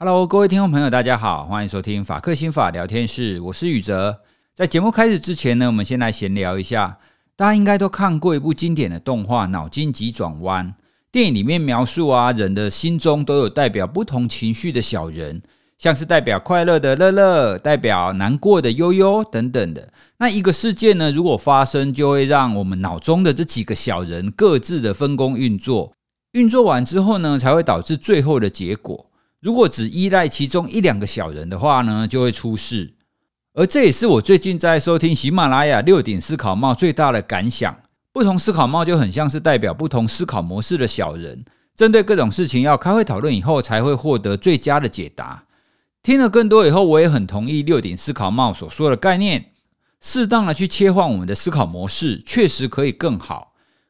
Hello，各位听众朋友，大家好，欢迎收听法克心法聊天室，我是宇哲。在节目开始之前呢，我们先来闲聊一下。大家应该都看过一部经典的动画《脑筋急转弯》。电影里面描述啊，人的心中都有代表不同情绪的小人，像是代表快乐的乐乐，代表难过的悠悠等等的。那一个事件呢，如果发生，就会让我们脑中的这几个小人各自的分工运作，运作完之后呢，才会导致最后的结果。如果只依赖其中一两个小人的话呢，就会出事。而这也是我最近在收听喜马拉雅六顶思考帽最大的感想。不同思考帽就很像是代表不同思考模式的小人，针对各种事情要开会讨论以后，才会获得最佳的解答。听了更多以后，我也很同意六顶思考帽所说的概念，适当的去切换我们的思考模式，确实可以更好。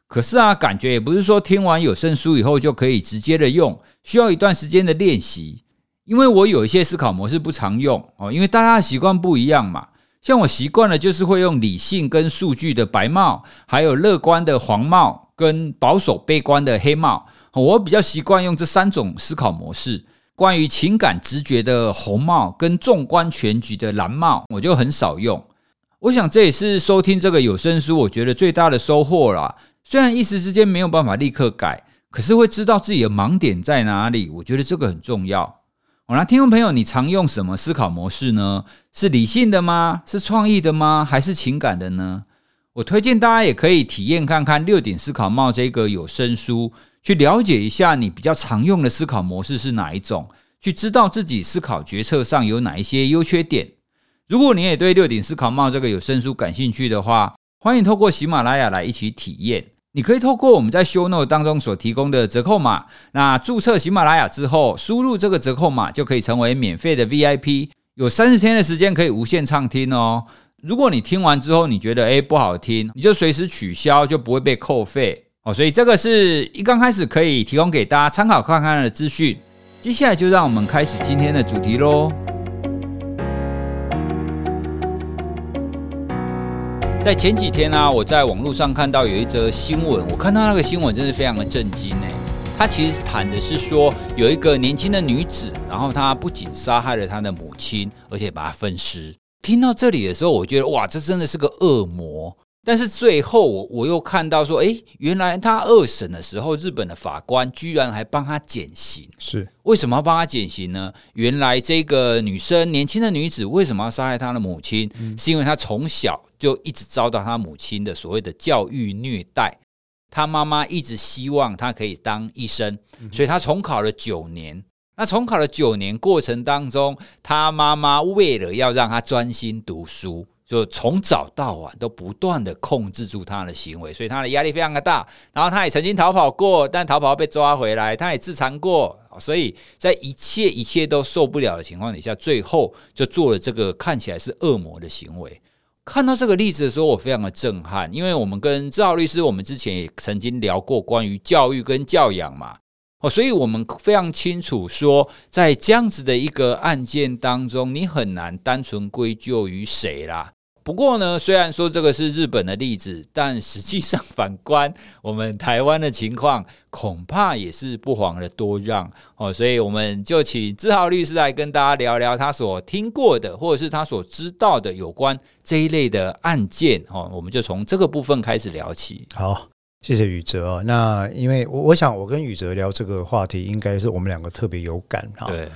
可是啊，感觉也不是说听完有声书以后就可以直接的用，需要一段时间的练习。因为我有一些思考模式不常用哦，因为大家的习惯不一样嘛。像我习惯了就是会用理性跟数据的白帽，还有乐观的黄帽跟保守悲观的黑帽。我比较习惯用这三种思考模式。关于情感直觉的红帽跟纵观全局的蓝帽，我就很少用。我想这也是收听这个有声书，我觉得最大的收获啦。虽然一时之间没有办法立刻改，可是会知道自己的盲点在哪里。我觉得这个很重要。好，那听众朋友，你常用什么思考模式呢？是理性的吗？是创意的吗？还是情感的呢？我推荐大家也可以体验看看《六顶思考帽》这个有声书，去了解一下你比较常用的思考模式是哪一种，去知道自己思考决策上有哪一些优缺点。如果你也对《六顶思考帽》这个有声书感兴趣的话，欢迎透过喜马拉雅来一起体验。你可以透过我们在 Show Note 当中所提供的折扣码，那注册喜马拉雅之后，输入这个折扣码就可以成为免费的 VIP，有三十天的时间可以无限畅听哦。如果你听完之后你觉得诶不好听，你就随时取消，就不会被扣费哦。所以这个是一刚开始可以提供给大家参考看看的资讯。接下来就让我们开始今天的主题喽。在前几天呢、啊，我在网络上看到有一则新闻，我看到那个新闻真是非常的震惊呢。他其实谈的是说，有一个年轻的女子，然后她不仅杀害了她的母亲，而且把她分尸。听到这里的时候，我觉得哇，这真的是个恶魔。但是最后我我又看到说，诶，原来他二审的时候，日本的法官居然还帮他减刑。是为什么要帮他减刑呢？原来这个女生，年轻的女子为什么要杀害她的母亲？嗯、是因为她从小就一直遭到他母亲的所谓的教育虐待。他妈妈一直希望他可以当医生，所以他重考了九年。那重考了九年过程当中，他妈妈为了要让他专心读书。就从早到晚都不断的控制住他的行为，所以他的压力非常的大。然后他也曾经逃跑过，但逃跑被抓回来，他也自残过。所以在一切一切都受不了的情况底下，最后就做了这个看起来是恶魔的行为。看到这个例子的时候，我非常的震撼，因为我们跟赵律师，我们之前也曾经聊过关于教育跟教养嘛。哦，所以我们非常清楚说，在这样子的一个案件当中，你很难单纯归咎于谁啦。不过呢，虽然说这个是日本的例子，但实际上反观我们台湾的情况，恐怕也是不遑的多让哦。所以我们就请志豪律师来跟大家聊聊他所听过的，或者是他所知道的有关这一类的案件哦。我们就从这个部分开始聊起。好，谢谢宇哲。那因为我我想我跟宇哲聊这个话题，应该是我们两个特别有感哈。对。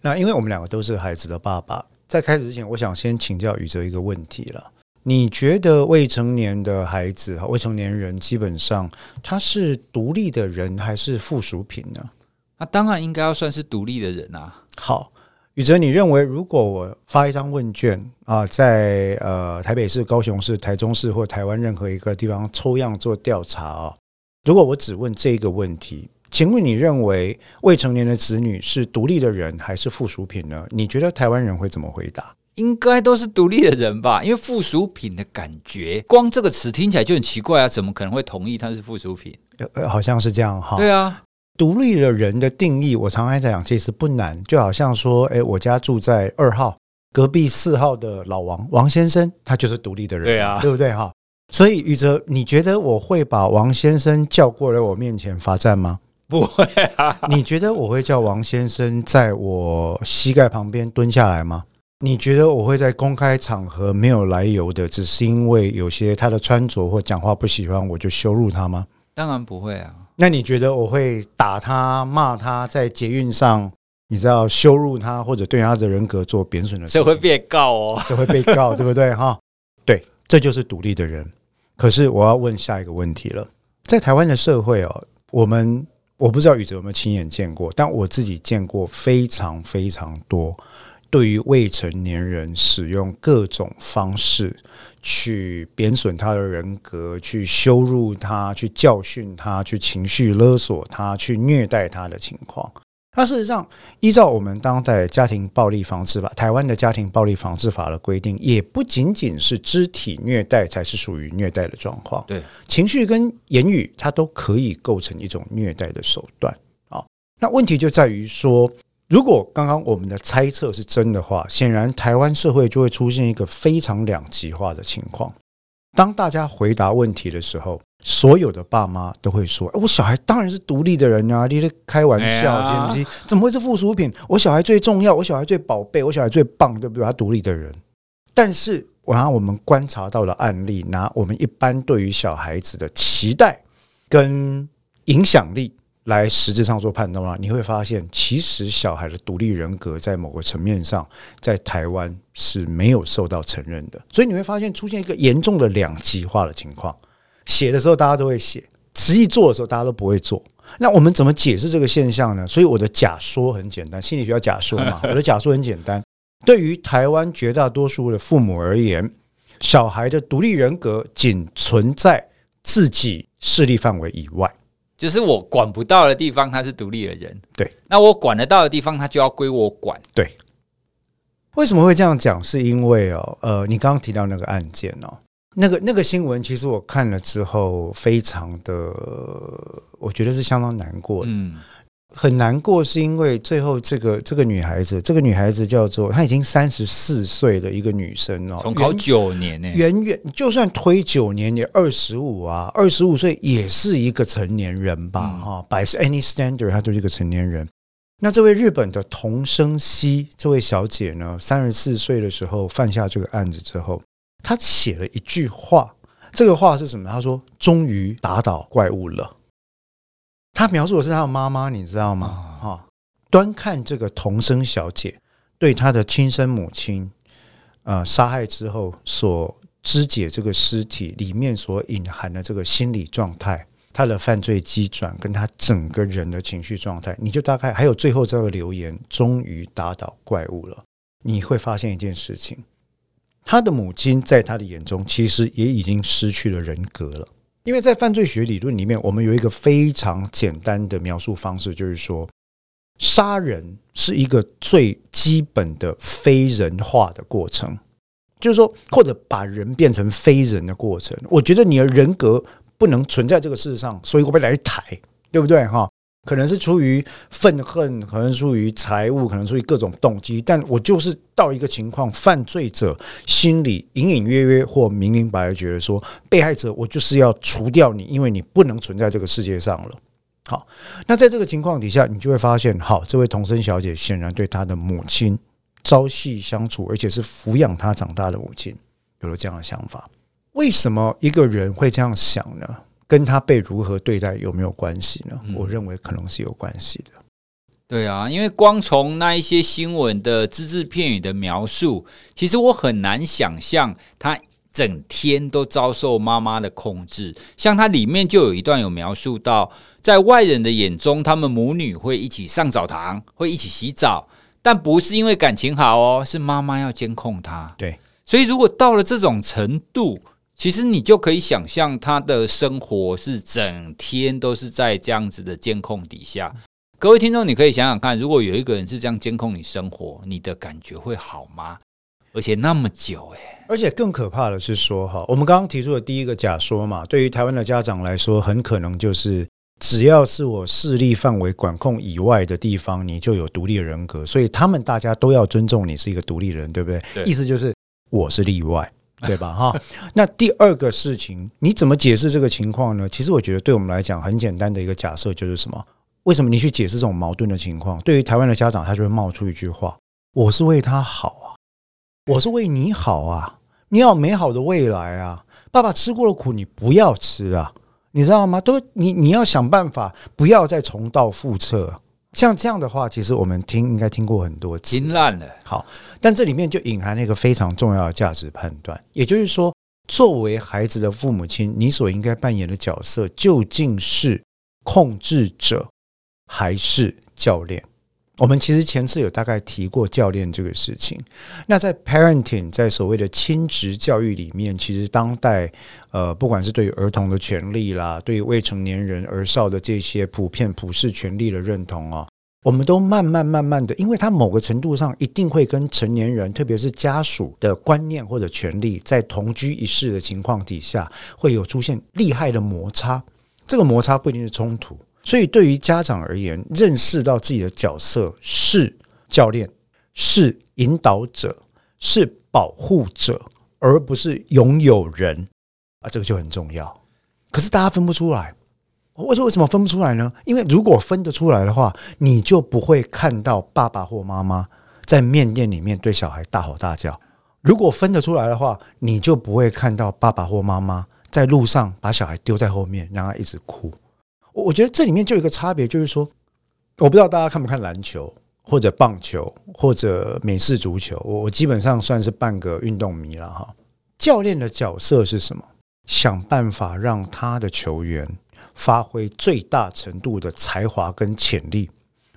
那因为我们两个都是孩子的爸爸。在开始之前，我想先请教宇哲一个问题了。你觉得未成年的孩子哈，未成年人基本上他是独立的人还是附属品呢？那当然应该要算是独立的人啊。好，宇哲，你认为如果我发一张问卷啊，在呃台北市、高雄市、台中市或台湾任何一个地方抽样做调查啊，如果我只问这个问题，请问你认为未成年的子女是独立的人还是附属品呢？你觉得台湾人会怎么回答？应该都是独立的人吧，因为附属品的感觉，光这个词听起来就很奇怪啊！怎么可能会同意他是附属品？呃，好像是这样哈。对啊，独立的人的定义，我常常在讲，其实不难，就好像说，哎，我家住在二号，隔壁四号的老王王先生，他就是独立的人，对啊，对不对哈？所以宇哲，你觉得我会把王先生叫过来我面前罚站吗？不会啊。你觉得我会叫王先生在我膝盖旁边蹲下来吗？你觉得我会在公开场合没有来由的，只是因为有些他的穿着或讲话不喜欢，我就羞辱他吗？当然不会啊。那你觉得我会打他、骂他，在捷运上，你知道羞辱他，或者对他的人格做贬损的事？这会被告哦，这会被告，对不对？哈，对，这就是独立的人。可是我要问下一个问题了，在台湾的社会哦，我们我不知道宇哲有没有亲眼见过，但我自己见过非常非常多。对于未成年人使用各种方式去贬损他的人格，去羞辱他，去教训他，去情绪勒索他，去虐待他的情况。那事实上，依照我们当代家庭暴力防治法，台湾的家庭暴力防治法的规定，也不仅仅是肢体虐待才是属于虐待的状况。对，情绪跟言语，它都可以构成一种虐待的手段。啊，那问题就在于说。如果刚刚我们的猜测是真的话，显然台湾社会就会出现一个非常两极化的情况。当大家回答问题的时候，所有的爸妈都会说：“我小孩当然是独立的人啊，你在开玩笑，行不行？怎么会是附属品？我小孩最重要，我小孩最宝贝，我小孩最棒，对不对？他独立的人。”但是，我拿我们观察到的案例，拿我们一般对于小孩子的期待跟影响力。来实质上做判断，你会发现，其实小孩的独立人格在某个层面上，在台湾是没有受到承认的。所以你会发现出现一个严重的两极化的情况。写的时候大家都会写，实际做的时候大家都不会做。那我们怎么解释这个现象呢？所以我的假说很简单，心理学要假说嘛。我的假说很简单，对于台湾绝大多数的父母而言，小孩的独立人格仅存在自己势力范围以外。就是我管不到的地方，他是独立的人。对，那我管得到的地方，他就要归我管。对，为什么会这样讲？是因为哦，呃，你刚刚提到那个案件哦，那个那个新闻，其实我看了之后，非常的，我觉得是相当难过的。嗯。很难过，是因为最后这个这个女孩子，这个女孩子叫做她已经三十四岁的一个女生哦，重考九年呢，远远就算推九年也二十五啊，二十五岁也是一个成年人吧？哈，by any standard，她都是一个成年人。那这位日本的桐生希这位小姐呢，三十四岁的时候犯下这个案子之后，她写了一句话，这个话是什么？他说：“终于打倒怪物了。”他描述的是他的妈妈，你知道吗？哈，端看这个童生小姐对她的亲生母亲，呃，杀害之后所肢解这个尸体里面所隐含的这个心理状态，她的犯罪机转跟她整个人的情绪状态，你就大概还有最后这个留言，终于打倒怪物了。你会发现一件事情，他的母亲在他的眼中其实也已经失去了人格了。因为在犯罪学理论里面，我们有一个非常简单的描述方式，就是说，杀人是一个最基本的非人化的过程，就是说，或者把人变成非人的过程。我觉得你的人格不能存在这个世上，所以我被来抬，对不对？哈。可能是出于愤恨，可能出于财务，可能出于各种动机，但我就是到一个情况，犯罪者心里隐隐约约或明明白白觉得说，被害者我就是要除掉你，因为你不能存在这个世界上了。好，那在这个情况底下，你就会发现，好，这位桐生小姐显然对她的母亲朝夕相处，而且是抚养她长大的母亲有了这样的想法。为什么一个人会这样想呢？跟他被如何对待有没有关系呢？我认为可能是有关系的。对啊，因为光从那一些新闻的只字片语的描述，其实我很难想象他整天都遭受妈妈的控制。像他里面就有一段有描述到，在外人的眼中，他们母女会一起上澡堂，会一起洗澡，但不是因为感情好哦，是妈妈要监控他。对，所以如果到了这种程度。其实你就可以想象他的生活是整天都是在这样子的监控底下。各位听众，你可以想想看，如果有一个人是这样监控你生活，你的感觉会好吗？而且那么久，哎，而且更可怕的是说，哈，我们刚刚提出的第一个假说嘛，对于台湾的家长来说，很可能就是只要是我势力范围管控以外的地方，你就有独立人格，所以他们大家都要尊重你是一个独立人，对不对？对。意思就是我是例外。对吧？哈，那第二个事情，你怎么解释这个情况呢？其实我觉得，对我们来讲，很简单的一个假设就是什么？为什么你去解释这种矛盾的情况？对于台湾的家长，他就会冒出一句话：“我是为他好啊，我是为你好啊，你要美好的未来啊！爸爸吃过的苦，你不要吃啊，你知道吗？都你你要想办法，不要再重蹈覆辙。”像这样的话，其实我们听应该听过很多次，听烂了。好，但这里面就隐含了一个非常重要的价值判断，也就是说，作为孩子的父母亲，你所应该扮演的角色究竟是控制者还是教练？我们其实前次有大概提过教练这个事情。那在 parenting，在所谓的亲职教育里面，其实当代呃，不管是对于儿童的权利啦，对于未成年人儿少的这些普遍普世权利的认同啊，我们都慢慢慢慢的，因为它某个程度上一定会跟成年人，特别是家属的观念或者权利，在同居一室的情况底下，会有出现厉害的摩擦。这个摩擦不一定是冲突。所以，对于家长而言，认识到自己的角色是教练、是引导者、是保护者，而不是拥有人啊，这个就很重要。可是大家分不出来，我说为什么分不出来呢？因为如果分得出来的话，你就不会看到爸爸或妈妈在面店里面对小孩大吼大叫；如果分得出来的话，你就不会看到爸爸或妈妈在路上把小孩丢在后面，让他一直哭。我我觉得这里面就有一个差别，就是说，我不知道大家看不看篮球，或者棒球，或者美式足球。我基本上算是半个运动迷了哈。教练的角色是什么？想办法让他的球员发挥最大程度的才华跟潜力，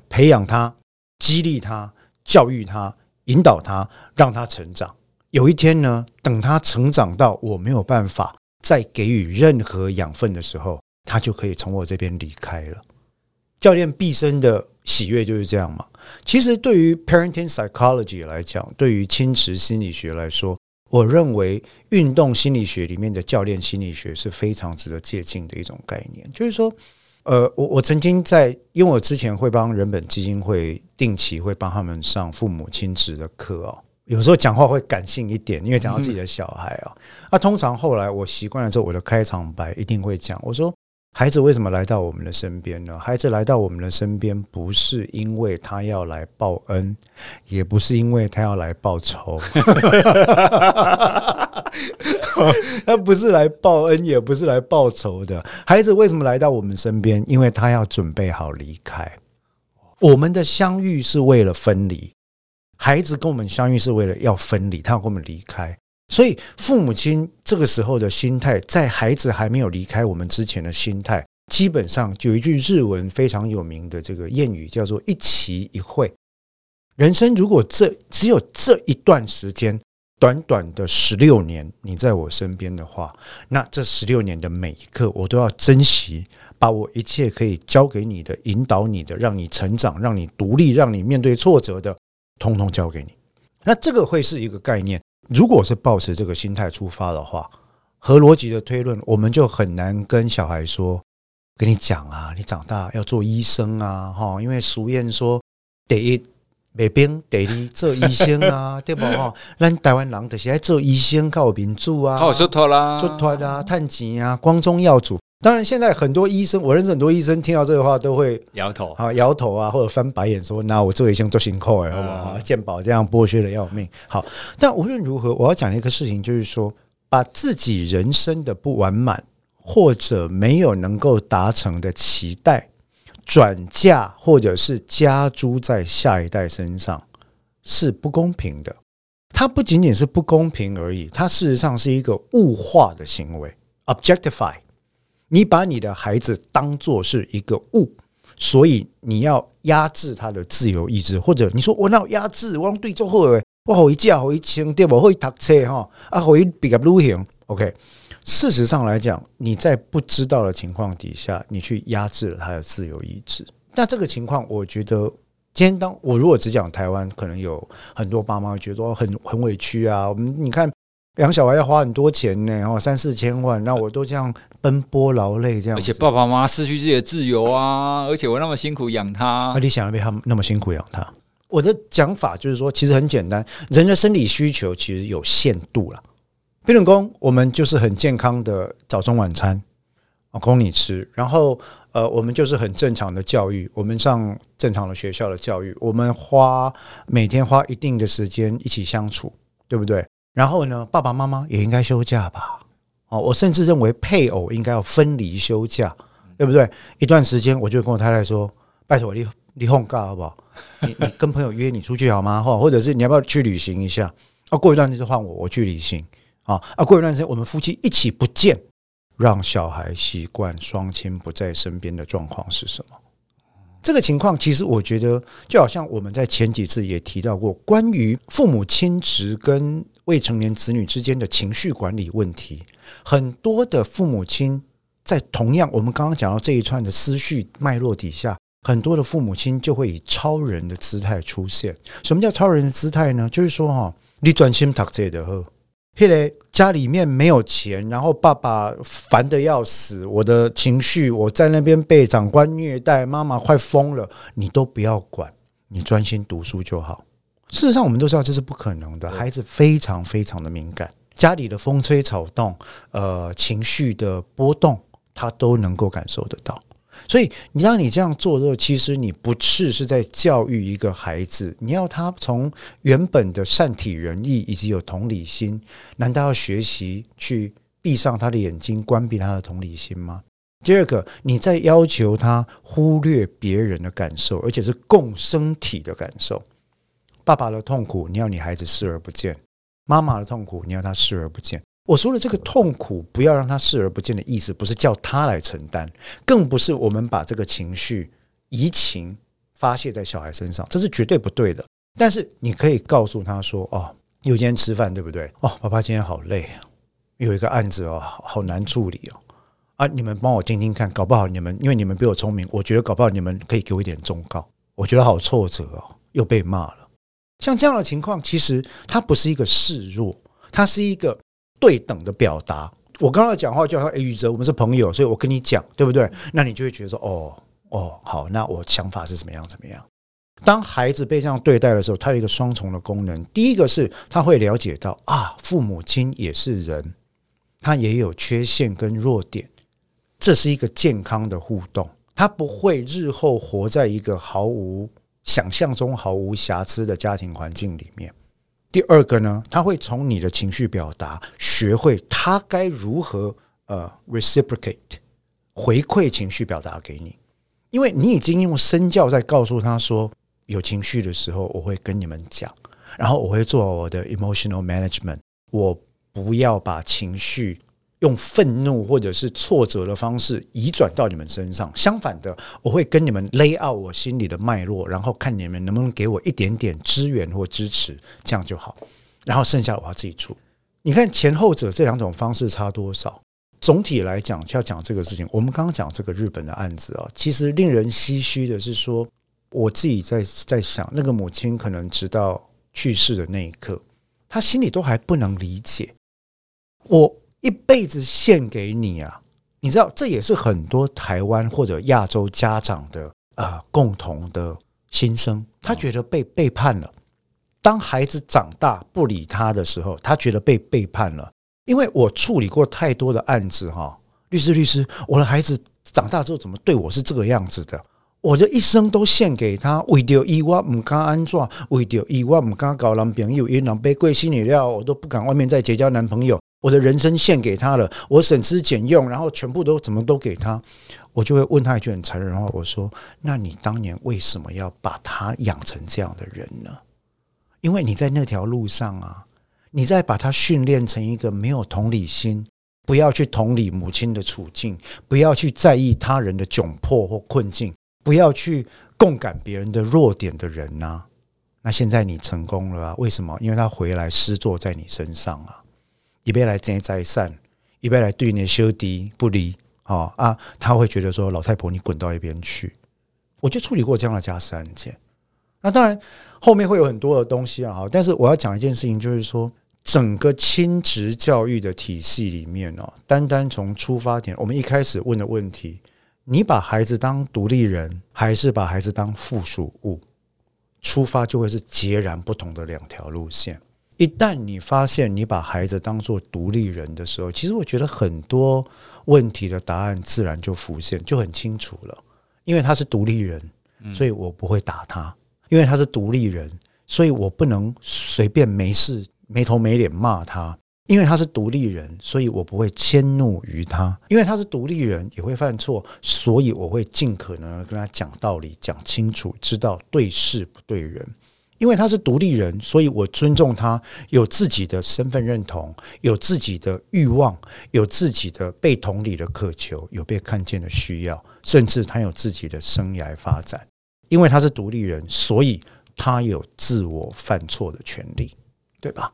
培养他，激励他，教育他，引导他，让他成长。有一天呢，等他成长到我没有办法再给予任何养分的时候。他就可以从我这边离开了。教练毕生的喜悦就是这样嘛。其实对于 parenting psychology 来讲，对于亲子心理学来说，我认为运动心理学里面的教练心理学是非常值得借鉴的一种概念。就是说，呃，我我曾经在，因为我之前会帮人本基金会定期会帮他们上父母亲职的课哦。有时候讲话会感性一点，因为讲到自己的小孩啊。那通常后来我习惯了之后，我的开场白一定会讲，我说。孩子为什么来到我们的身边呢？孩子来到我们的身边，不是因为他要来报恩，也不是因为他要来报仇。他不是来报恩，也不是来报仇的。孩子为什么来到我们身边？因为他要准备好离开。我们的相遇是为了分离，孩子跟我们相遇是为了要分离，他要跟我们离开。所以，父母亲这个时候的心态，在孩子还没有离开我们之前的心态，基本上就有一句日文非常有名的这个谚语，叫做“一期一会”。人生如果这只有这一段时间，短短的十六年，你在我身边的话，那这十六年的每一刻，我都要珍惜，把我一切可以交给你的、引导你的、让你成长、让你独立、让你面对挫折的，通通交给你。那这个会是一个概念。如果是抱持这个心态出发的话，合逻辑的推论，我们就很难跟小孩说：“跟你讲啊，你长大要做医生啊，哈，因为俗谚说，第一北兵，第一做医生啊，对不哈？咱台湾人就是爱做医生，靠民主啊，靠出脱啦，出脱啊，趁钱啊，光宗耀祖。”当然，现在很多医生，我认识很多医生，听到这个话都会摇头啊，摇头啊，或者翻白眼说：“那我做医生做辛苦哎，好不好？健保这样剥削的要命。”好，但无论如何，我要讲的一个事情，就是说，把自己人生的不完满或者没有能够达成的期待，转嫁或者是加诸在下一代身上，是不公平的。它不仅仅是不公平而已，它事实上是一个物化的行为，objectify。你把你的孩子当作是一个物，所以你要压制他的自由意志，或者你说我那有压制？我对做好诶，我好一架好一清对不？好一读册哈啊，好一比较流行。OK，事实上来讲，你在不知道的情况底下，你去压制了他的自由意志。那这个情况，我觉得今天当我如果只讲台湾，可能有很多爸妈觉得很很委屈啊。我们你看养小孩要花很多钱呢，哦，三四千万，那我都这样奔波劳累这样，而且爸爸妈妈失去自己的自由啊，而且我那么辛苦养他，那你想要被他们那么辛苦养他？我的讲法就是说，其实很简单，人的生理需求其实有限度了。平等工，我们就是很健康的早中晚餐啊，供你吃。然后，呃，我们就是很正常的教育，我们上正常的学校的教育，我们花每天花一定的时间一起相处，对不对？然后呢，爸爸妈妈也应该休假吧？哦，我甚至认为配偶应该要分离休假，对不对？一段时间，我就跟我太太说：“拜托你你放假好不好？你你跟朋友约你出去好吗？或 或者是你要不要去旅行一下？啊，过一段时间换我我去旅行。”啊啊！过一段时间，我们夫妻一起不见，让小孩习惯双亲不在身边的状况是什么？这个情况其实我觉得，就好像我们在前几次也提到过，关于父母亲职跟未成年子女之间的情绪管理问题，很多的父母亲在同样我们刚刚讲到这一串的思绪脉络底下，很多的父母亲就会以超人的姿态出现。什么叫超人的姿态呢？就是说，哈，你专心读这的呵。嘿嘞家里面没有钱，然后爸爸烦得要死，我的情绪我在那边被长官虐待，妈妈快疯了，你都不要管，你专心读书就好。事实上，我们都知道这是不可能的，孩子非常非常的敏感，家里的风吹草动，呃，情绪的波动，他都能够感受得到。所以，你让你这样做的时候，其实你不是是在教育一个孩子，你要他从原本的善体人意以及有同理心，难道要学习去闭上他的眼睛，关闭他的同理心吗？第二个，你在要求他忽略别人的感受，而且是共生体的感受。爸爸的痛苦，你要你孩子视而不见；妈妈的痛苦，你要他视而不见。我说的这个痛苦，不要让他视而不见的意思，不是叫他来承担，更不是我们把这个情绪移情发泄在小孩身上，这是绝对不对的。但是你可以告诉他说：“哦，有今天吃饭，对不对？哦，爸爸今天好累，有一个案子哦，好难处理哦。啊，你们帮我听听看，搞不好你们因为你们比我聪明，我觉得搞不好你们可以给我一点忠告。我觉得好挫折哦，又被骂了。像这样的情况，其实它不是一个示弱，它是一个。”对等的表达，我刚刚讲话就好像宇哲，我们是朋友，所以我跟你讲，对不对？那你就会觉得说，哦哦，好，那我想法是怎么样怎么样？当孩子被这样对待的时候，他有一个双重的功能。第一个是他会了解到啊，父母亲也是人，他也有缺陷跟弱点，这是一个健康的互动，他不会日后活在一个毫无想象中毫无瑕疵的家庭环境里面。第二个呢，他会从你的情绪表达学会他该如何呃 reciprocate 回馈情绪表达给你，因为你已经用身教在告诉他说，有情绪的时候我会跟你们讲，然后我会做我的 emotional management，我不要把情绪。用愤怒或者是挫折的方式移转到你们身上。相反的，我会跟你们 lay out 我心里的脉络，然后看你们能不能给我一点点支援或支持，这样就好。然后剩下的我要自己做。你看前后者这两种方式差多少？总体来讲，要讲这个事情，我们刚刚讲这个日本的案子啊，其实令人唏嘘的是说，我自己在在想，那个母亲可能直到去世的那一刻，她心里都还不能理解我。一辈子献给你啊！你知道，这也是很多台湾或者亚洲家长的啊、呃、共同的心声。他觉得被背叛了。当孩子长大不理他的时候，他觉得被背叛了。因为我处理过太多的案子哈，律师律师，我的孩子长大之后怎么对我是这个样子的？我这一生都献给他，为了伊我唔敢安怎，为了伊我唔敢搞男朋友，因为被贵心里料，我都不敢外面再结交男朋友。我的人生献给他了，我省吃俭用，然后全部都怎么都给他，我就会问他一句很残忍的话，我说：“那你当年为什么要把他养成这样的人呢？因为你在那条路上啊，你在把他训练成一个没有同理心，不要去同理母亲的处境，不要去在意他人的窘迫或困境，不要去共感别人的弱点的人呐。那现在你成功了啊？为什么？因为他回来施作在你身上啊。一边来争财产，一边来对你的修敌不离啊啊，他会觉得说老太婆你滚到一边去。我就处理过这样的家事案件。那当然后面会有很多的东西啊，但是我要讲一件事情，就是说整个亲职教育的体系里面哦，单单从出发点，我们一开始问的问题，你把孩子当独立人，还是把孩子当附属物？出发就会是截然不同的两条路线。一旦你发现你把孩子当做独立人的时候，其实我觉得很多问题的答案自然就浮现，就很清楚了。因为他是独立人，所以我不会打他；因为他是独立人，所以我不能随便没事没头没脸骂他。因为他是独立人，所以我不会迁怒于他；因为他是独立人，也会犯错，所以我会尽可能跟他讲道理，讲清楚，知道对事不对人。因为他是独立人，所以我尊重他，有自己的身份认同，有自己的欲望，有自己的被同理的渴求，有被看见的需要，甚至他有自己的生涯发展。因为他是独立人，所以他有自我犯错的权利，对吧？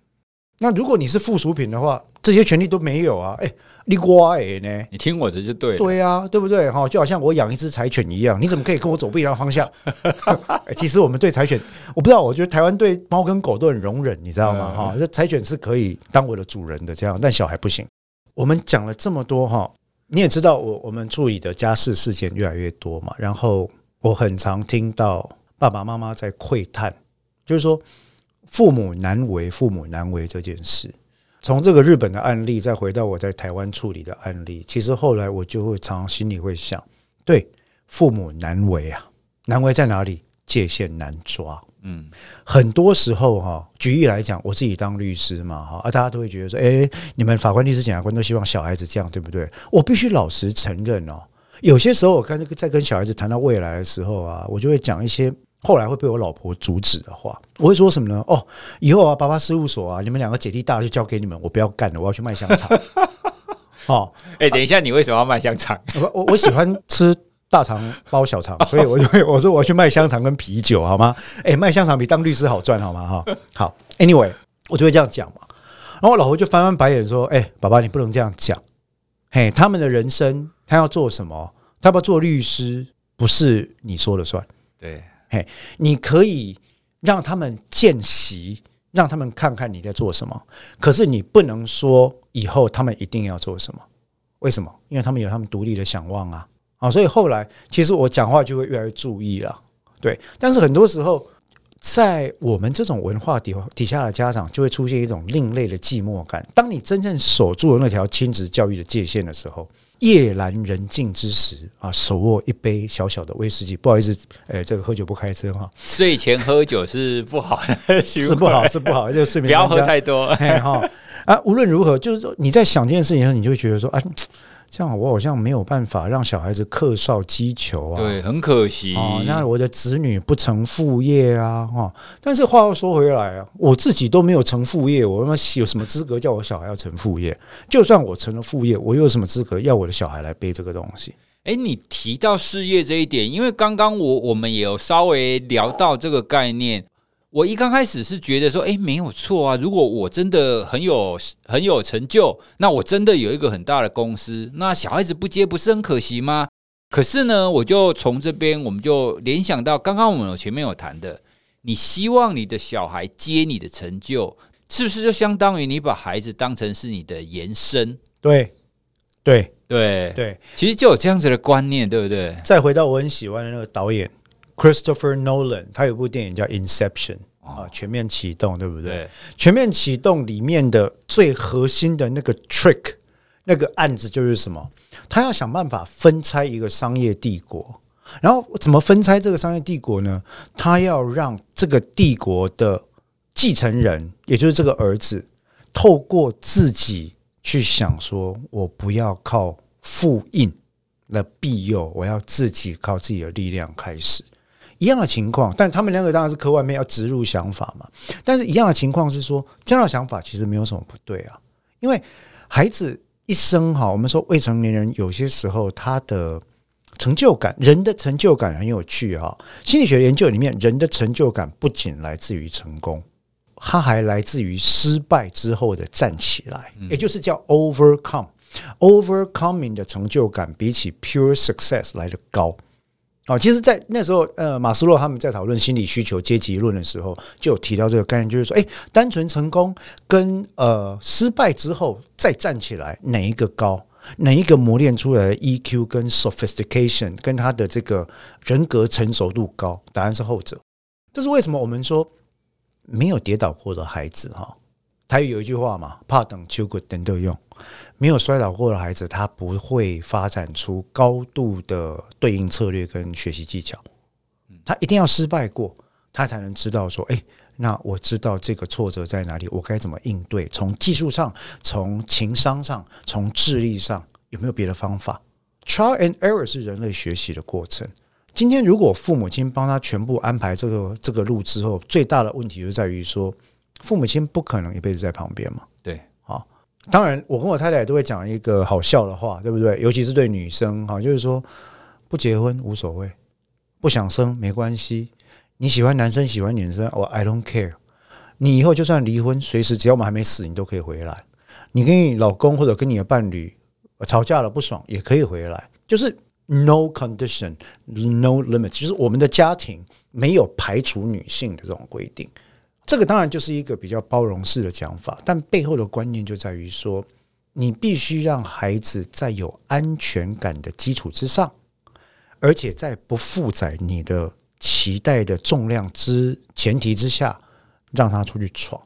那如果你是附属品的话，这些权利都没有啊！哎，你瓜哎呢？你听我的就对了。对啊，对不对？哈，就好像我养一只柴犬一样，你怎么可以跟我走不一样的方向？其实我们对柴犬，我不知道，我觉得台湾对猫跟狗都很容忍，你知道吗？哈，就柴犬是可以当我的主人的这样，但小孩不行。我们讲了这么多哈，你也知道，我我们处理的家事事件越来越多嘛，然后我很常听到爸爸妈妈在喟叹，就是说。父母难为，父母难为这件事，从这个日本的案例，再回到我在台湾处理的案例，其实后来我就会常常心里会想，对，父母难为啊，难为在哪里？界限难抓。嗯，很多时候哈，举例来讲，我自己当律师嘛，哈，啊，大家都会觉得说，哎，你们法官、律师、检察官都希望小孩子这样，对不对？我必须老实承认哦，有些时候我跟在跟小孩子谈到未来的时候啊，我就会讲一些。后来会被我老婆阻止的话，我会说什么呢？哦，以后啊，爸爸事务所啊，你们两个姐弟大就交给你们，我不要干了，我要去卖香肠。哦，哎，等一下，你为什么要卖香肠？我我我喜欢吃大肠包小肠，所以我就会我说我要去卖香肠跟啤酒，好吗？哎，卖香肠比当律师好赚，好吗？哈，好，Anyway，我就会这样讲嘛。然后我老婆就翻翻白眼说：“哎，爸爸，你不能这样讲。嘿，他们的人生，他要做什么？他要不要做律师？不是你说了算。”对。嘿，你可以让他们见习，让他们看看你在做什么。可是你不能说以后他们一定要做什么？为什么？因为他们有他们独立的想望啊！啊，所以后来其实我讲话就会越来越注意了。对，但是很多时候在我们这种文化底底下的家长，就会出现一种另类的寂寞感。当你真正守住了那条亲子教育的界限的时候。夜阑人静之时啊，手握一杯小小的威士忌，不好意思，哎，这个喝酒不开车哈。睡前喝酒是不好的，是不好，是不好，这个睡眠不要喝太多。哈啊，无论如何，就是说你在想这件事情的时候，你就会觉得说，啊。这样我好像没有办法让小孩子课少击球啊，对，很可惜哦。那我的子女不成父业啊，哈。但是话又说回来啊，我自己都没有成父业，我他妈有什么资格叫我小孩要成父业？就算我成了父业，我又有什么资格要我的小孩来背这个东西？诶，你提到事业这一点，因为刚刚我我们也有稍微聊到这个概念。我一刚开始是觉得说，诶，没有错啊。如果我真的很有很有成就，那我真的有一个很大的公司，那小孩子不接不是很可惜吗？可是呢，我就从这边我们就联想到，刚刚我们有前面有谈的，你希望你的小孩接你的成就，是不是就相当于你把孩子当成是你的延伸？对，对，对，对，其实就有这样子的观念，对不对？再回到我很喜欢的那个导演。Christopher Nolan，他有部电影叫《Inception》啊，全面启动，对不对？对，全面启动里面的最核心的那个 trick，那个案子就是什么？他要想办法分拆一个商业帝国，然后怎么分拆这个商业帝国呢？他要让这个帝国的继承人，也就是这个儿子，透过自己去想说，我不要靠复印来庇佑，我要自己靠自己的力量开始。一样的情况，但他们两个当然是科外面要植入想法嘛。但是一样的情况是说，这样的想法其实没有什么不对啊。因为孩子一生哈，我们说未成年人有些时候他的成就感，人的成就感很有趣哈。心理学研究里面，人的成就感不仅来自于成功，它还来自于失败之后的站起来，也就是叫 overcome。overcoming 的成就感比起 pure success 来的高。哦，其实，在那时候，呃，马斯洛他们在讨论心理需求阶级论的时候，就有提到这个概念，就是说，诶，单纯成功跟呃失败之后再站起来，哪一个高？哪一个磨练出来的 EQ 跟 sophistication 跟他的这个人格成熟度高？答案是后者。这是为什么？我们说没有跌倒过的孩子，哈，台语有一句话嘛，怕等秋果等得用。没有摔倒过的孩子，他不会发展出高度的对应策略跟学习技巧。他一定要失败过，他才能知道说：“哎，那我知道这个挫折在哪里，我该怎么应对？从技术上、从情商上、从智力上，有没有别的方法？Trial and error 是人类学习的过程。今天如果父母亲帮他全部安排这个这个路之后，最大的问题就在于说，父母亲不可能一辈子在旁边嘛。对，好。当然，我跟我太太都会讲一个好笑的话，对不对？尤其是对女生哈，就是说不结婚无所谓，不想生没关系。你喜欢男生喜欢女生，我 I don't care。你以后就算离婚，随时只要我们还没死，你都可以回来。你跟你老公或者跟你的伴侣吵架了不爽，也可以回来。就是 no condition, no limit，就是我们的家庭没有排除女性的这种规定。这个当然就是一个比较包容式的讲法，但背后的观念就在于说，你必须让孩子在有安全感的基础之上，而且在不负载你的期待的重量之前提之下，让他出去闯。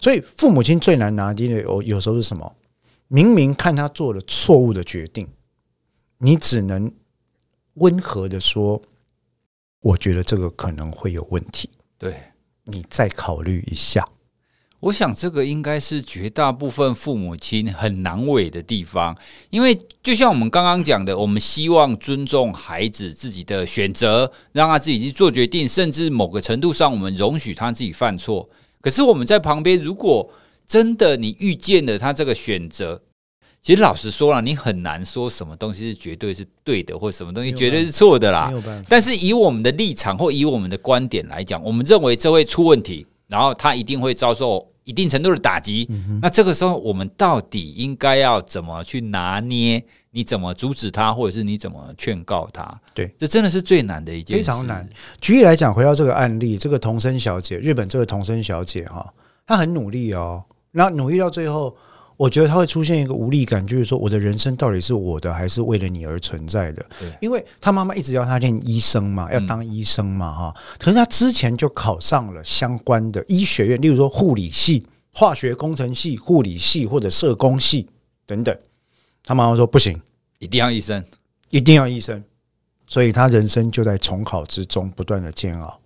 所以父母亲最难拿捏的有有时候是什么？明明看他做了错误的决定，你只能温和的说：“我觉得这个可能会有问题。”对。你再考虑一下，我想这个应该是绝大部分父母亲很难为的地方，因为就像我们刚刚讲的，我们希望尊重孩子自己的选择，让他自己去做决定，甚至某个程度上，我们容许他自己犯错。可是我们在旁边，如果真的你遇见了他这个选择，其实老实说了，你很难说什么东西是绝对是对的，或什么东西绝对是错的啦。但是以我们的立场或以我们的观点来讲，我们认为这会出问题，然后他一定会遭受一定程度的打击。那这个时候，我们到底应该要怎么去拿捏？你怎么阻止他，或者是你怎么劝告他？对，这真的是最难的一件事，非常难。举例来讲，回到这个案例，这个童生小姐，日本这个童生小姐哈，她很努力哦，那努力到最后。我觉得他会出现一个无力感，就是说，我的人生到底是我的，还是为了你而存在的？因为他妈妈一直要他念医生嘛，要当医生嘛，哈。可是他之前就考上了相关的医学院，例如说护理系、化学工程系、护理系或者社工系等等。他妈妈说不行，一定要医生，一定要医生。所以他人生就在重考之中不断的煎熬。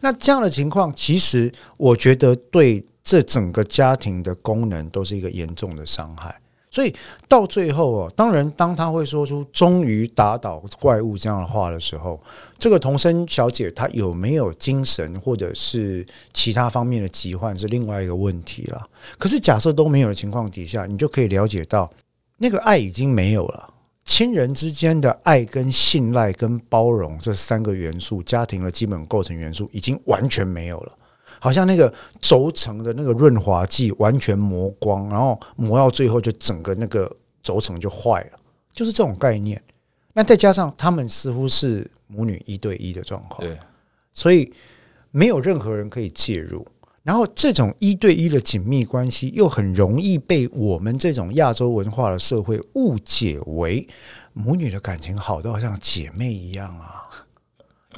那这样的情况，其实我觉得对。这整个家庭的功能都是一个严重的伤害，所以到最后哦，当然当他会说出“终于打倒怪物”这样的话的时候，这个童生小姐她有没有精神或者是其他方面的疾患是另外一个问题了。可是假设都没有的情况底下，你就可以了解到那个爱已经没有了，亲人之间的爱跟信赖跟包容这三个元素，家庭的基本构成元素已经完全没有了。好像那个轴承的那个润滑剂完全磨光，然后磨到最后就整个那个轴承就坏了，就是这种概念。那再加上他们似乎是母女一对一的状况，对，所以没有任何人可以介入。然后这种一对一的紧密关系又很容易被我们这种亚洲文化的社会误解为母女的感情好到像姐妹一样啊。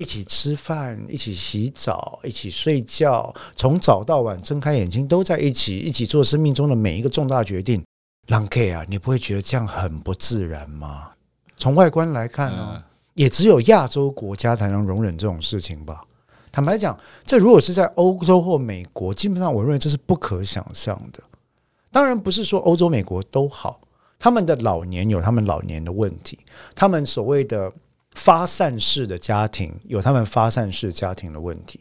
一起吃饭，一起洗澡，一起睡觉，从早到晚睁开眼睛都在一起，一起做生命中的每一个重大决定。郎 K 啊，你不会觉得这样很不自然吗？从外观来看呢，也只有亚洲国家才能容忍这种事情吧。坦白讲，这如果是在欧洲或美国，基本上我认为这是不可想象的。当然不是说欧洲、美国都好，他们的老年有他们老年的问题，他们所谓的。发散式的家庭有他们发散式家庭的问题，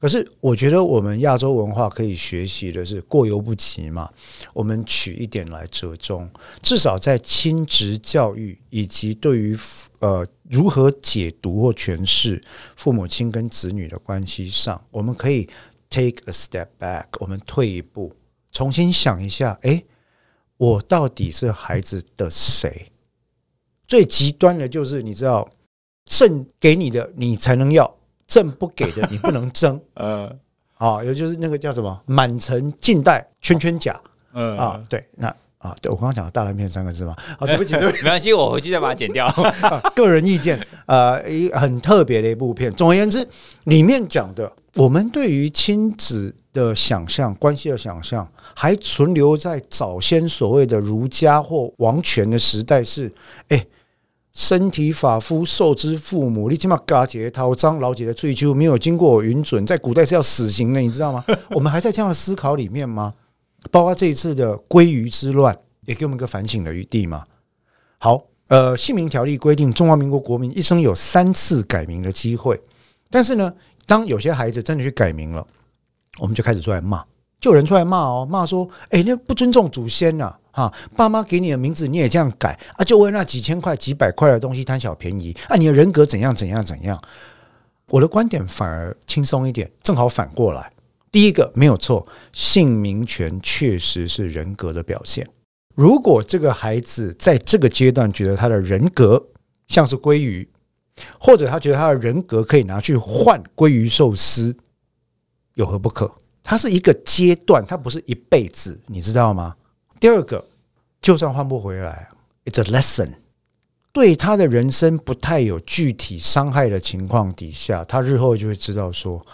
可是我觉得我们亚洲文化可以学习的是过犹不及嘛，我们取一点来折中，至少在亲职教育以及对于呃如何解读或诠释父母亲跟子女的关系上，我们可以 take a step back，我们退一步，重新想一下，诶，我到底是孩子的谁？最极端的就是你知道，赠给你的你才能要，赠不给的你不能争。呃，啊，也就是那个叫什么“满城尽带圈圈甲”。嗯啊，对，那啊，对我刚刚讲的大烂片三个字嘛。啊，对不起，对不起，没关系，我回去再把它剪掉。个人意见，呃，一很特别的一部片。总而言之，里面讲的，我们对于亲子的想象、关系的想象，还存留在早先所谓的儒家或王权的时代，是哎。身体发肤受之父母，你起码嘎姐掏张老姐的追究没有经过我允准，在古代是要死刑的，你知道吗？我们还在这样的思考里面吗？包括这一次的鲑鱼之乱，也给我们一个反省的余地嘛。好，呃，姓名条例规定，中华民国国民一生有三次改名的机会，但是呢，当有些孩子真的去改名了，我们就开始出来骂，就有人出来骂哦，骂说，哎，那不尊重祖先呐。啊，啊爸妈给你的名字你也这样改啊？就为那几千块、几百块的东西贪小便宜啊？你的人格怎样怎样怎样？我的观点反而轻松一点，正好反过来。第一个没有错，姓名权确实是人格的表现。如果这个孩子在这个阶段觉得他的人格像是鲑鱼，或者他觉得他的人格可以拿去换鲑鱼寿司，有何不可？它是一个阶段，它不是一辈子，你知道吗？第二个，就算换不回来，it's a lesson。对他的人生不太有具体伤害的情况底下，他日后就会知道说，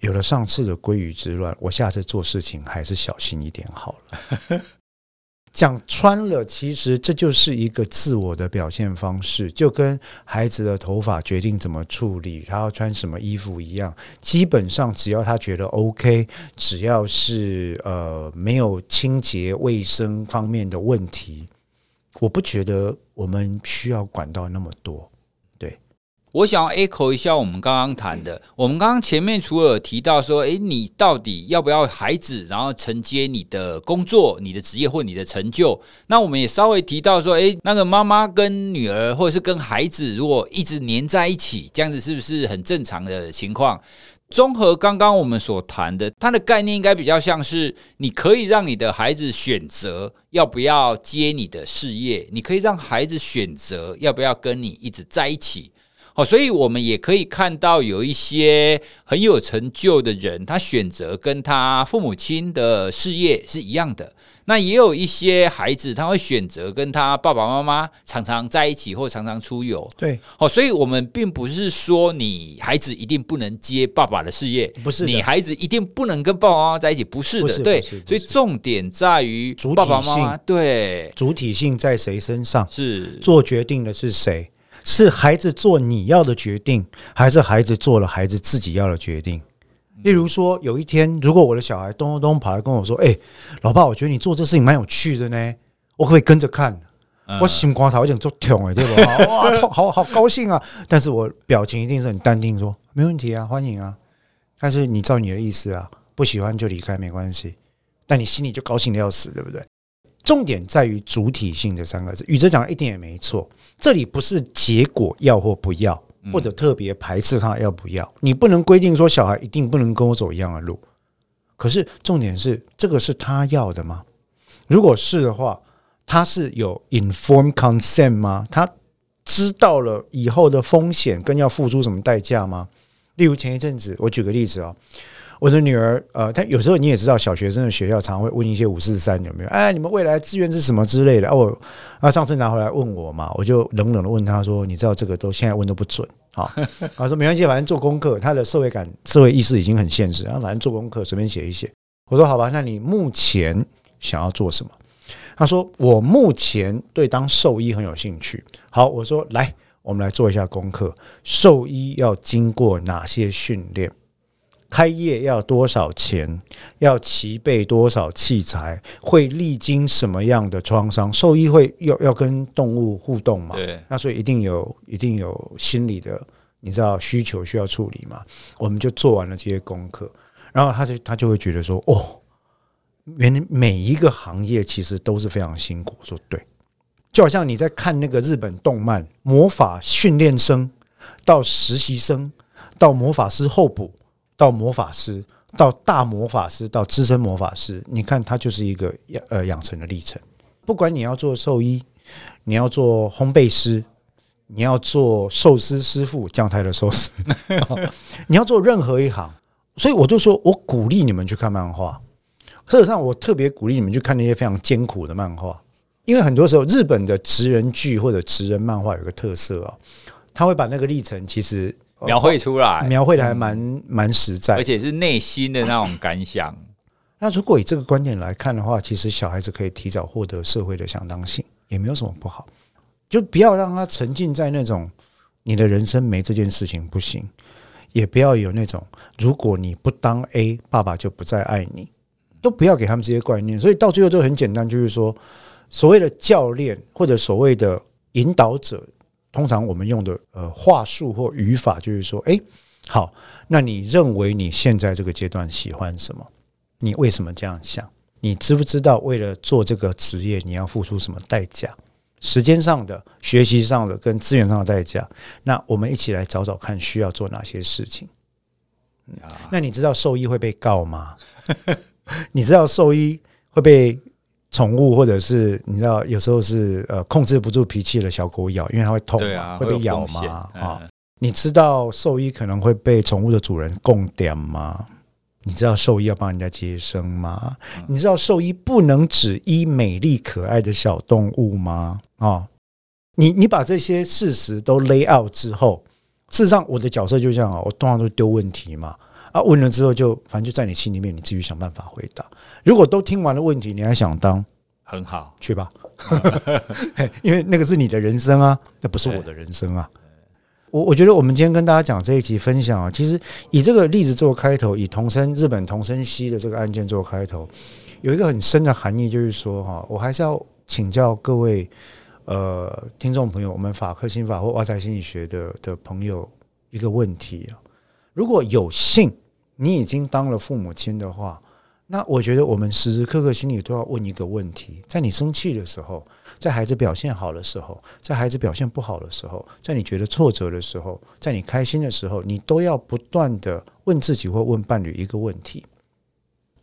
有了上次的鲑鱼之乱，我下次做事情还是小心一点好了。讲穿了，其实这就是一个自我的表现方式，就跟孩子的头发决定怎么处理，他要穿什么衣服一样。基本上，只要他觉得 OK，只要是呃没有清洁卫生方面的问题，我不觉得我们需要管到那么多。我想要 echo 一下我们刚刚谈的。我们刚刚前面除了提到说，诶，你到底要不要孩子，然后承接你的工作、你的职业或你的成就？那我们也稍微提到说，诶，那个妈妈跟女儿或者是跟孩子，如果一直黏在一起，这样子是不是很正常的情况？综合刚刚我们所谈的，它的概念应该比较像是，你可以让你的孩子选择要不要接你的事业，你可以让孩子选择要不要跟你一直在一起。哦，所以我们也可以看到有一些很有成就的人，他选择跟他父母亲的事业是一样的。那也有一些孩子，他会选择跟他爸爸妈妈常常在一起，或常常出游。对，哦，所以我们并不是说你孩子一定不能接爸爸的事业，不是你孩子一定不能跟爸爸妈妈在一起，不是的。是对，所以重点在于爸爸妈妈，对，主体性在谁身上？是做决定的是谁？是孩子做你要的决定，还是孩子做了孩子自己要的决定？例如说，有一天，如果我的小孩咚咚咚跑来跟我说：“哎，老爸，我觉得你做这事情蛮有趣的呢，我可不可以跟着看？”我心光头有点做痛哎，对吧？哇，好好高兴啊！但是我表情一定是很淡定，说：“没问题啊，欢迎啊。”但是你照你的意思啊，不喜欢就离开没关系，但你心里就高兴的要死，对不对？重点在于主体性这三个字，宇哲讲的一点也没错。这里不是结果要或不要，或者特别排斥他要不要。你不能规定说小孩一定不能跟我走一样的路。可是重点是，这个是他要的吗？如果是的话，他是有 informed consent 吗？他知道了以后的风险跟要付出什么代价吗？例如前一阵子，我举个例子啊。我的女儿，呃，她有时候你也知道，小学生的学校常会问一些五四三有没有？哎，你们未来志愿是什么之类的啊？我啊，上次拿回来问我嘛，我就冷冷的问她说：“你知道这个都现在问都不准。”啊，她说没关系，反正做功课，她的社会感、社会意识已经很现实，然后反正做功课随便写一写。我说好吧，那你目前想要做什么？她说我目前对当兽医很有兴趣。好，我说来，我们来做一下功课，兽医要经过哪些训练？开业要多少钱？要齐备多少器材？会历经什么样的创伤？兽医会要要跟动物互动嘛？对，那所以一定有一定有心理的，你知道需求需要处理嘛？我们就做完了这些功课，然后他就他就会觉得说：“哦，原来每一个行业其实都是非常辛苦。”说对，就好像你在看那个日本动漫，魔法训练生到实习生到魔法师候补。到魔法师，到大魔法师，到资深魔法师，你看他就是一个养呃养成的历程。不管你要做兽医，你要做烘焙师，你要做寿司师傅，将太的寿司，你要做任何一行，所以我就说我鼓励你们去看漫画。事实上，我特别鼓励你们去看那些非常艰苦的漫画，因为很多时候日本的职人剧或者职人漫画有个特色啊，他会把那个历程其实描绘出来，描绘的还蛮蛮实在，而且是内心的那种感想。那如果以这个观点来看的话，其实小孩子可以提早获得社会的相当性，也没有什么不好。就不要让他沉浸在那种你的人生没这件事情不行，也不要有那种如果你不当 A，爸爸就不再爱你。都不要给他们这些观念，所以到最后都很简单，就是说，所谓的教练或者所谓的引导者，通常我们用的呃话术或语法，就是说，诶，好，那你认为你现在这个阶段喜欢什么？你为什么这样想？你知不知道为了做这个职业，你要付出什么代价？时间上的、学习上的跟资源上的代价？那我们一起来找找看，需要做哪些事情？那你知道兽医会被告吗？你知道兽医会被宠物，或者是你知道有时候是呃控制不住脾气的小狗咬，因为它会痛，会被咬嘛？啊，你知道兽医可能会被宠物的主人供点吗？你知道兽医要帮人家接生吗？你知道兽医不能只医美丽可爱的小动物吗？啊，你你把这些事实都 lay out 之后，事实上我的角色就这样啊，我通常都丢问题嘛。啊，问了之后就反正就在你心里面，你自己想办法回答。如果都听完了问题，你还想当很好，去吧，因为那个是你的人生啊，那不是我的人生啊。我我觉得我们今天跟大家讲这一期分享啊，其实以这个例子做开头，以同生日本同生西的这个案件做开头，有一个很深的含义，就是说哈，我还是要请教各位呃听众朋友，我们法科心法或外在心理学的的朋友一个问题啊。如果有幸你已经当了父母亲的话，那我觉得我们时时刻刻心里都要问一个问题：在你生气的时候，在孩子表现好的时候，在孩子表现不好的时候，在你觉得挫折的时候，在你开心的时候，你都要不断的问自己或问伴侣一个问题：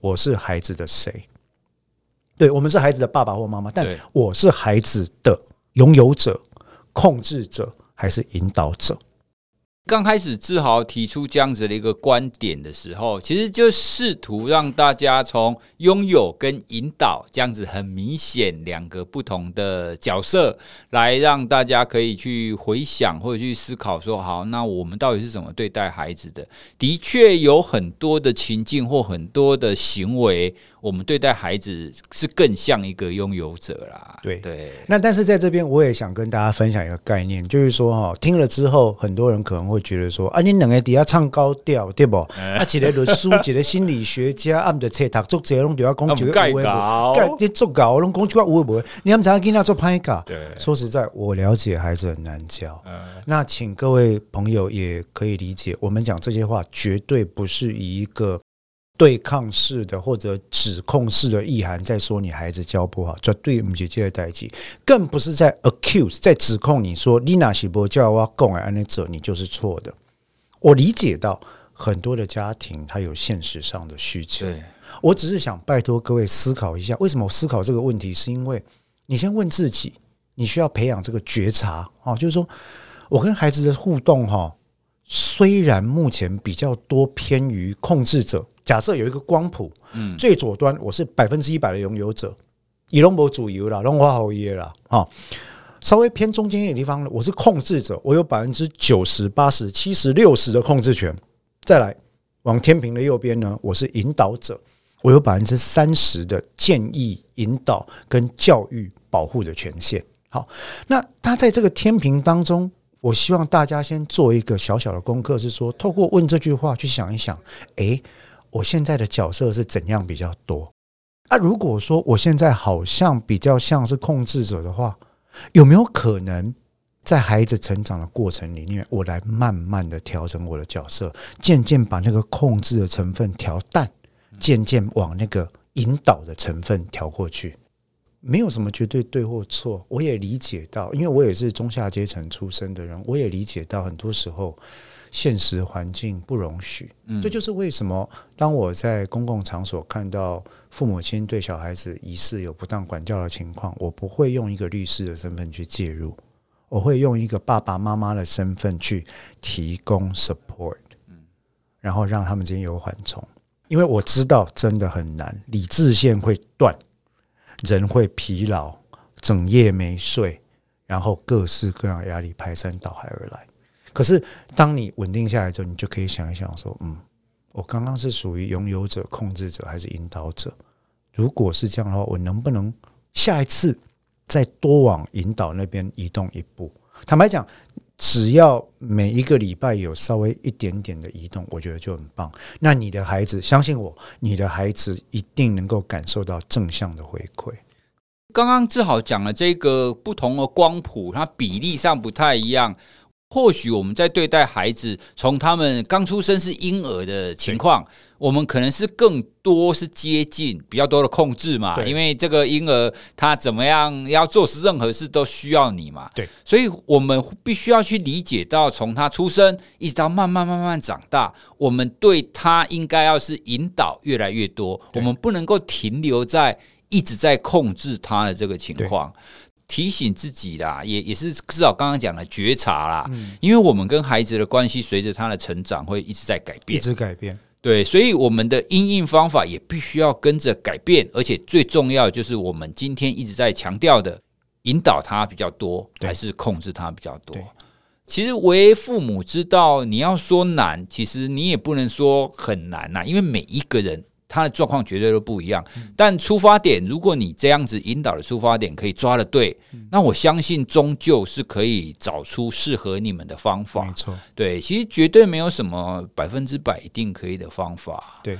我是孩子的谁？对，我们是孩子的爸爸或妈妈，但我是孩子的拥有者、控制者还是引导者？刚开始志豪提出这样子的一个观点的时候，其实就试图让大家从拥有跟引导这样子很明显两个不同的角色，来让大家可以去回想或者去思考说：好，那我们到底是怎么对待孩子的？的确有很多的情境或很多的行为。我们对待孩子是更像一个拥有者啦。对对，那但是在这边我也想跟大家分享一个概念，就是说哈，听了之后，很多人可能会觉得说啊，你两个底下唱高调，对不？啊，一个律师，一个心理学家，啊，的册读作者拢都要讲几个无谓，盖你作搞拢讲几个无谓无谓，你们怎样跟他做拍稿？对，说实在，我了解孩子很难教。那请各位朋友也可以理解，我们讲这些话绝对不是以一个。对抗式的或者指控式的意涵，在说你孩子教不好，绝对不是这个代际，更不是在 accuse，在指控你说你那是不教我讲的安尼者，你就是错的。我理解到很多的家庭他有现实上的需求，我只是想拜托各位思考一下，为什么我思考这个问题？是因为你先问自己，你需要培养这个觉察啊，就是说我跟孩子的互动哈，虽然目前比较多偏于控制者。假设有一个光谱，嗯，最左端我是百分之一百的拥有者，以龙博主游了，龙华好耶了啊，稍微偏中间一点地方呢，我是控制者，我有百分之九十八十七十六十的控制权。再来往天平的右边呢，我是引导者，我有百分之三十的建议、引导跟教育保护的权限。好，那他在这个天平当中，我希望大家先做一个小小的功课，是说透过问这句话去想一想，诶。我现在的角色是怎样比较多？啊，如果说我现在好像比较像是控制者的话，有没有可能在孩子成长的过程里面，我来慢慢的调整我的角色，渐渐把那个控制的成分调淡，渐渐往那个引导的成分调过去？没有什么绝对对或错，我也理解到，因为我也是中下阶层出身的人，我也理解到很多时候。现实环境不容许。嗯，这就是为什么当我在公共场所看到父母亲对小孩子疑似有不当管教的情况，我不会用一个律师的身份去介入，我会用一个爸爸妈妈的身份去提供 support，嗯，然后让他们之间有缓冲。因为我知道真的很难，理智线会断，人会疲劳，整夜没睡，然后各式各样的压力排山倒海而来。可是当你稳定下来之后，你就可以想一想说：嗯，我刚刚是属于拥有者、控制者还是引导者？如果是这样的话，我能不能下一次再多往引导那边移动一步？坦白讲。只要每一个礼拜有稍微一点点的移动，我觉得就很棒。那你的孩子，相信我，你的孩子一定能够感受到正向的回馈。刚刚志豪讲了这个不同的光谱，它比例上不太一样。或许我们在对待孩子，从他们刚出生是婴儿的情况，我们可能是更多是接近比较多的控制嘛，因为这个婴儿他怎么样要做事，任何事都需要你嘛。对，所以我们必须要去理解到，从他出生一直到慢慢慢慢长大，我们对他应该要是引导越来越多，我们不能够停留在一直在控制他的这个情况。提醒自己啦，也也是至少刚刚讲的觉察啦，嗯，因为我们跟孩子的关系随着他的成长会一直在改变，一直改变，对，所以我们的因应方法也必须要跟着改变，而且最重要就是我们今天一直在强调的，引导他比较多，还是控制他比较多？其实为父母知道，你要说难，其实你也不能说很难呐，因为每一个人。他的状况绝对都不一样，但出发点，如果你这样子引导的出发点可以抓得对，那我相信终究是可以找出适合你们的方法。没错，对，其实绝对没有什么百分之百一定可以的方法。对，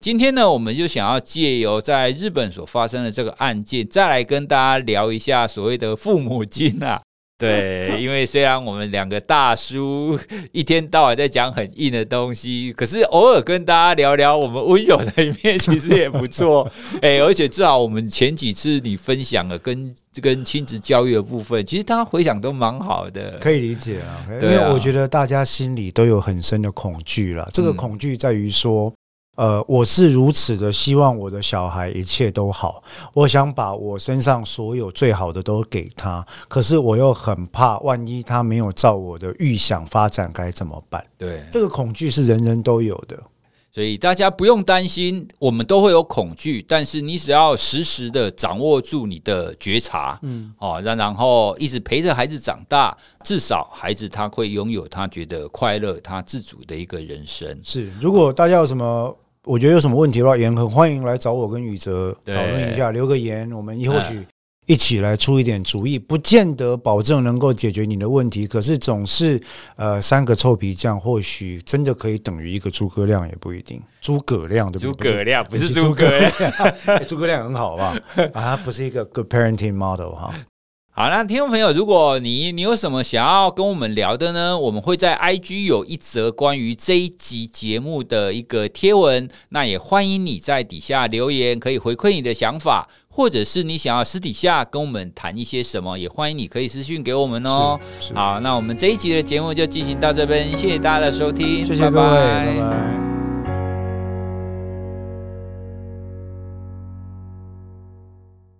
今天呢，我们就想要借由在日本所发生的这个案件，再来跟大家聊一下所谓的父母亲啊。对，因为虽然我们两个大叔一天到晚在讲很硬的东西，可是偶尔跟大家聊聊我们温柔的一面，其实也不错。哎，而且至少我们前几次你分享了跟跟亲子教育的部分，其实大家回想都蛮好的，可以理解啊。因为我觉得大家心里都有很深的恐惧了，这个恐惧在于说。呃，我是如此的希望我的小孩一切都好，我想把我身上所有最好的都给他，可是我又很怕，万一他没有照我的预想发展该怎么办？对，这个恐惧是人人都有的，所以大家不用担心，我们都会有恐惧，但是你只要时时的掌握住你的觉察，嗯，哦，然然后一直陪着孩子长大，至少孩子他会拥有他觉得快乐、他自主的一个人生。是，如果大家有什么。我觉得有什么问题的话，也很欢迎来找我跟宇哲讨论一下，留个言，我们或许一起来出一点主意，不见得保证能够解决你的问题，可是总是呃三个臭皮匠，或许真的可以等于一个诸葛亮，也不一定。诸葛亮对不对？诸葛亮不是诸葛亮，诸葛亮很好吧？啊，不是一个 good parenting model 哈。好，那听众朋友，如果你你有什么想要跟我们聊的呢？我们会在 IG 有一则关于这一集节目的一个贴文，那也欢迎你在底下留言，可以回馈你的想法，或者是你想要私底下跟我们谈一些什么，也欢迎你可以私讯给我们哦。好，那我们这一集的节目就进行到这边，谢谢大家的收听，谢谢各位，拜拜。拜拜。